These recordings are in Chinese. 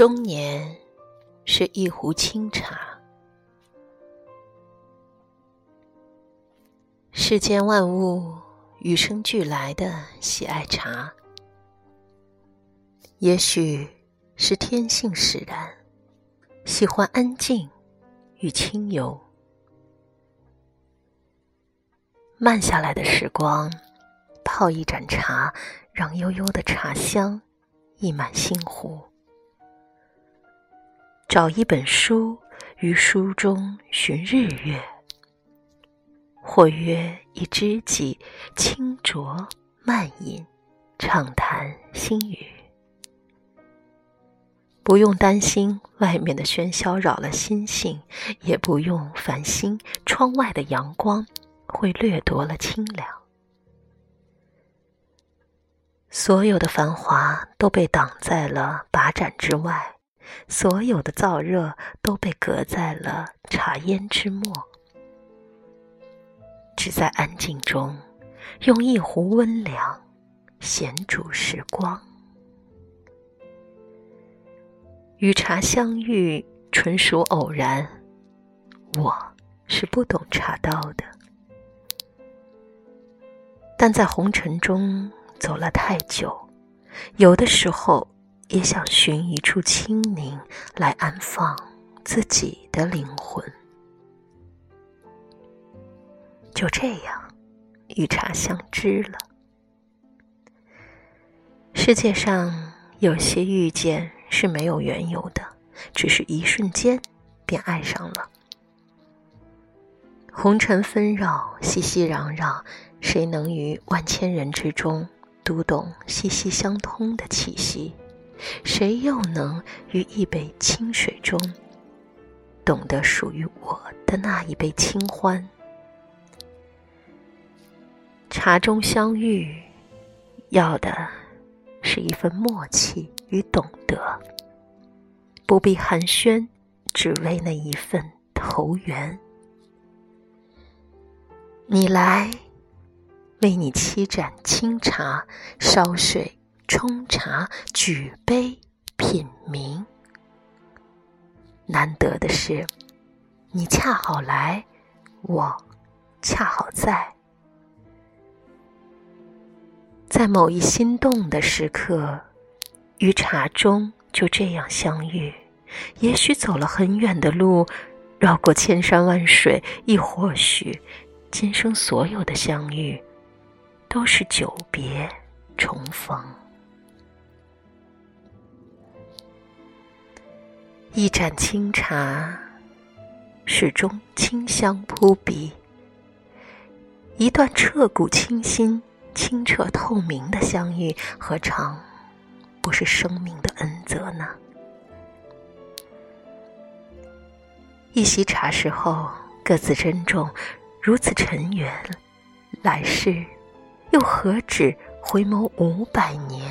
中年是一壶清茶，世间万物与生俱来的喜爱茶，也许是天性使然，喜欢安静与清幽。慢下来的时光，泡一盏茶，让悠悠的茶香溢满心湖。找一本书，于书中寻日月；或约一知己，轻酌慢饮，畅谈心语。不用担心外面的喧嚣扰了心性，也不用烦心窗外的阳光会掠夺了清凉。所有的繁华都被挡在了把盏之外。所有的燥热都被隔在了茶烟之末，只在安静中，用一壶温凉，闲煮时光。与茶相遇纯属偶然，我是不懂茶道的，但在红尘中走了太久，有的时候。也想寻一处清宁，来安放自己的灵魂。就这样，与茶相知了。世界上有些遇见是没有缘由的，只是一瞬间便爱上了。红尘纷扰，熙熙攘攘，谁能于万千人之中读懂息息相通的气息？谁又能于一杯清水中，懂得属于我的那一杯清欢？茶中相遇，要的是一份默契与懂得，不必寒暄，只为那一份投缘。你来，为你沏盏清茶，烧水。冲茶，举杯品茗。难得的是，你恰好来，我恰好在，在某一心动的时刻，与茶中就这样相遇。也许走了很远的路，绕过千山万水，亦或许，今生所有的相遇，都是久别重逢。一盏清茶，始终清香扑鼻。一段彻骨清新、清澈透明的相遇，何尝不是生命的恩泽呢？一席茶时后，各自珍重，如此尘缘，来世又何止回眸五百年？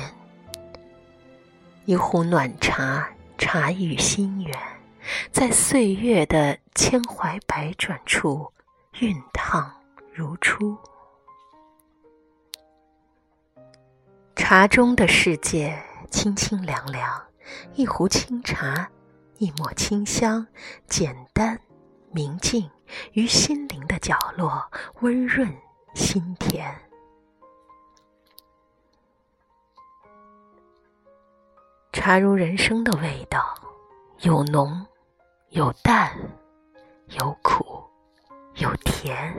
一壶暖茶。茶语心远，在岁月的千怀百转处熨烫如初。茶中的世界清清凉凉，一壶清茶，一抹清香，简单明净，于心灵的角落温润心田。茶如人生的味道，有浓，有淡，有苦，有甜。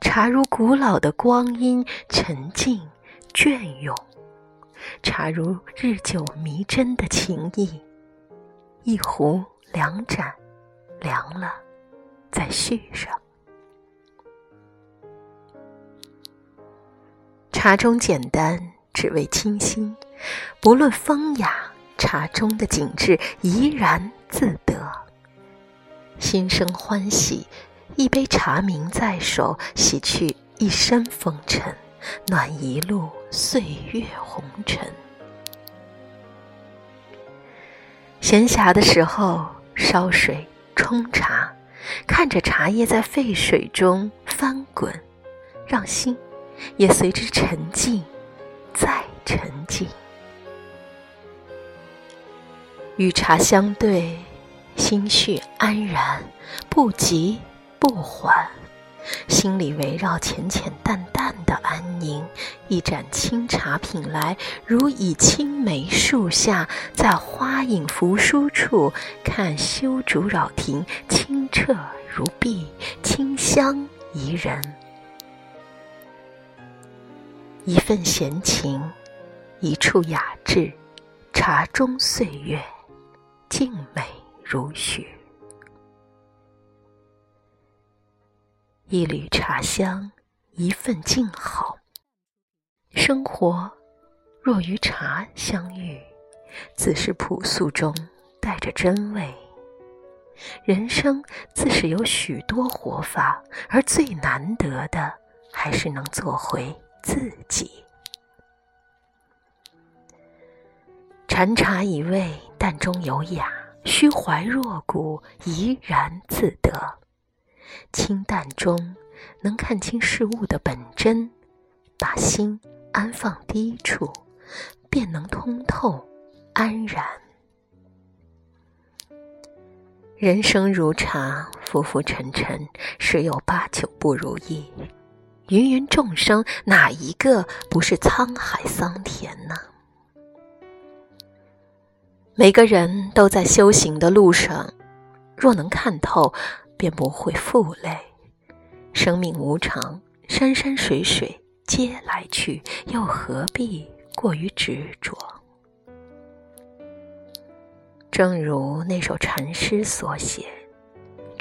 茶如古老的光阴，沉静隽永。茶如日久弥真的情谊，一壶两盏，凉了再续上。茶中简单。只为清新，不论风雅，茶中的景致怡然自得。心生欢喜，一杯茶茗在手，洗去一身风尘，暖一路岁月红尘。闲暇的时候，烧水冲茶，看着茶叶在沸水中翻滚，让心也随之沉静。再沉静，与茶相对，心绪安然，不急不缓，心里围绕浅浅淡淡的安宁。一盏清茶品来，如倚青梅树下，在花影扶疏处看修竹扰庭，清澈如碧，清香宜人。一份闲情，一处雅致，茶中岁月。静美如许，一缕茶香，一份静好。生活若与茶相遇，自是朴素中带着真味。人生自是有许多活法，而最难得的，还是能做回自己。禅茶一味，淡中有雅，虚怀若谷，怡然自得。清淡中能看清事物的本真，把心安放低处，便能通透安然。人生如茶，浮浮沉沉，十有八九不如意。芸芸众生，哪一个不是沧海桑田呢？每个人都在修行的路上，若能看透，便不会负累。生命无常，山山水水皆来去，又何必过于执着？正如那首禅诗所写：“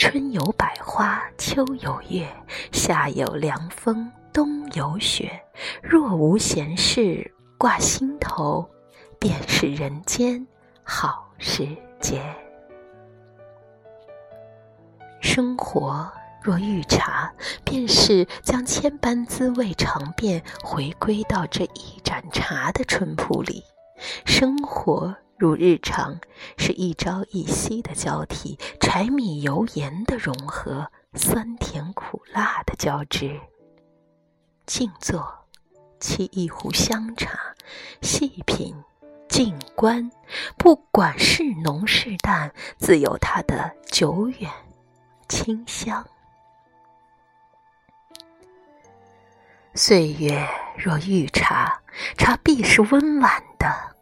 春有百花，秋有月，夏有凉风，冬有雪。若无闲事挂心头，便是人间。”好时节，生活若遇茶，便是将千般滋味尝遍，回归到这一盏茶的淳朴里。生活如日常，是一朝一夕的交替，柴米油盐的融合，酸甜苦辣的交织。静坐，沏一壶香茶，细品。静观，不管是浓是淡，自有它的久远清香。岁月若遇茶，茶必是温婉的，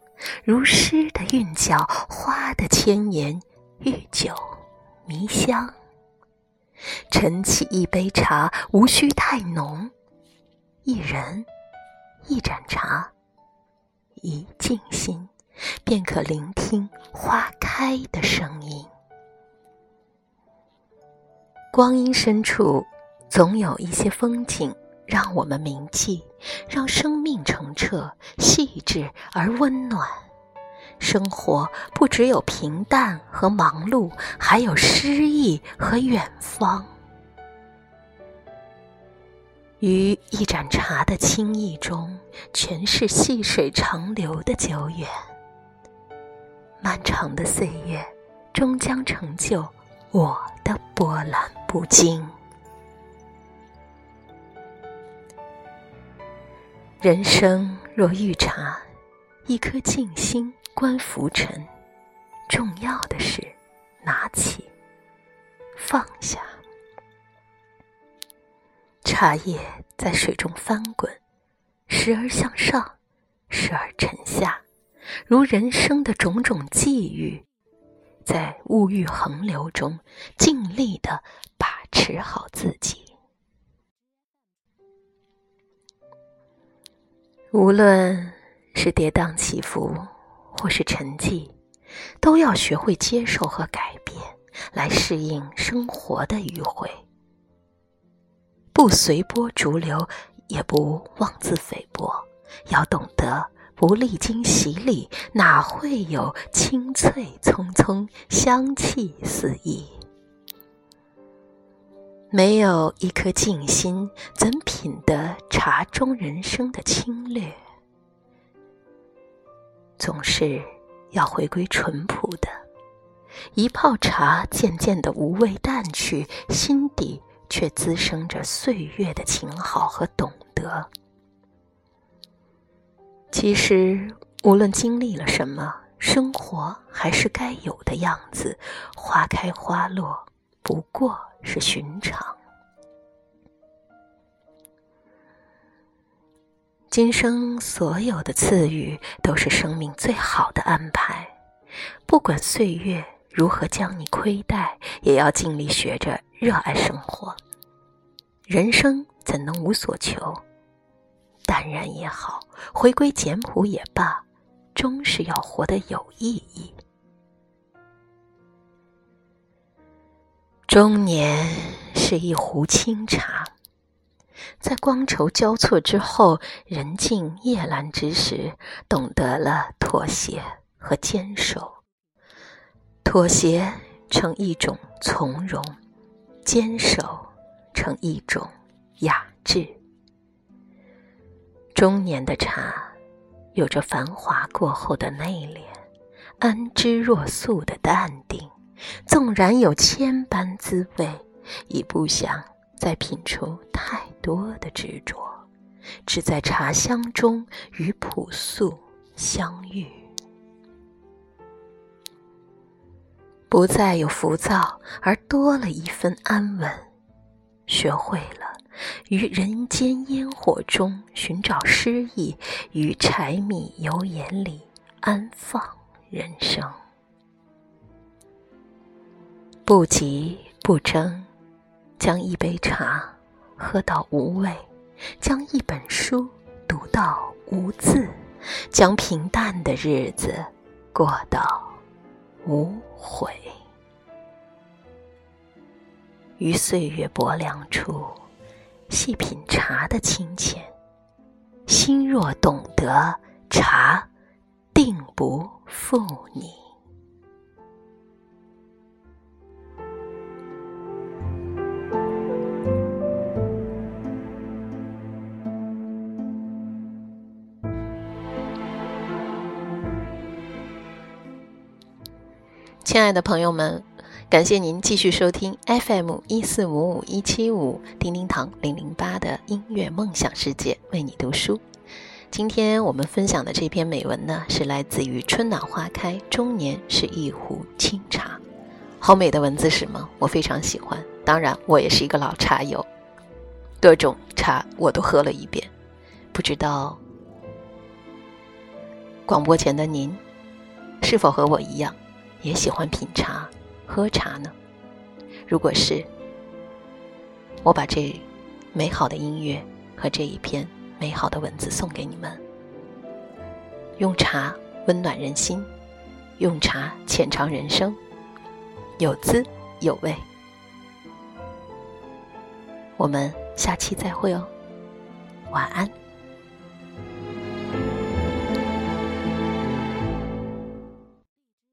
如诗的韵脚，花的千言，遇酒迷香。盛起一杯茶，无需太浓，一人一盏茶。一静心，便可聆听花开的声音。光阴深处，总有一些风景让我们铭记，让生命澄澈、细致而温暖。生活不只有平淡和忙碌，还有诗意和远方。于一盏茶的清意中，全是细水长流的久远。漫长的岁月，终将成就我的波澜不惊。人生若遇茶，一颗静心观浮沉。重要的是，拿起，放下。茶叶在水中翻滚，时而向上，时而沉下，如人生的种种际遇，在物欲横流中，尽力的把持好自己。无论是跌宕起伏，或是沉寂，都要学会接受和改变，来适应生活的迂回。不随波逐流，也不妄自菲薄，要懂得不历经洗礼，哪会有清脆葱葱、香气四溢？没有一颗静心，怎品得茶中人生的清冽？总是要回归淳朴的，一泡茶，渐渐的无味淡去，心底。却滋生着岁月的情好和懂得。其实，无论经历了什么，生活还是该有的样子，花开花落不过是寻常。今生所有的赐予，都是生命最好的安排。不管岁月如何将你亏待，也要尽力学着热爱生活。人生怎能无所求？淡然也好，回归简朴也罢，终是要活得有意义。中年是一壶清茶。在光筹交错之后，人静夜阑之时，懂得了妥协和坚守。妥协成一种从容，坚守成一种雅致。中年的茶，有着繁华过后的内敛，安之若素的淡定。纵然有千般滋味，已不想。再品出太多的执着，只在茶香中与朴素相遇，不再有浮躁，而多了一份安稳。学会了于人间烟火中寻找诗意，于柴米油盐里安放人生。不急不争。将一杯茶喝到无味，将一本书读到无字，将平淡的日子过到无悔。于岁月薄凉处，细品茶的清浅，心若懂得，茶定不负你。亲爱的朋友们，感谢您继续收听 FM 一四五五一七五叮叮堂零零八的音乐梦想世界，为你读书。今天我们分享的这篇美文呢，是来自于春暖花开，中年是一壶清茶。好美的文字是吗？我非常喜欢。当然，我也是一个老茶友，各种茶我都喝了一遍。不知道广播前的您，是否和我一样？也喜欢品茶、喝茶呢。如果是，我把这美好的音乐和这一篇美好的文字送给你们。用茶温暖人心，用茶浅尝人生，有滋有味。我们下期再会哦，晚安。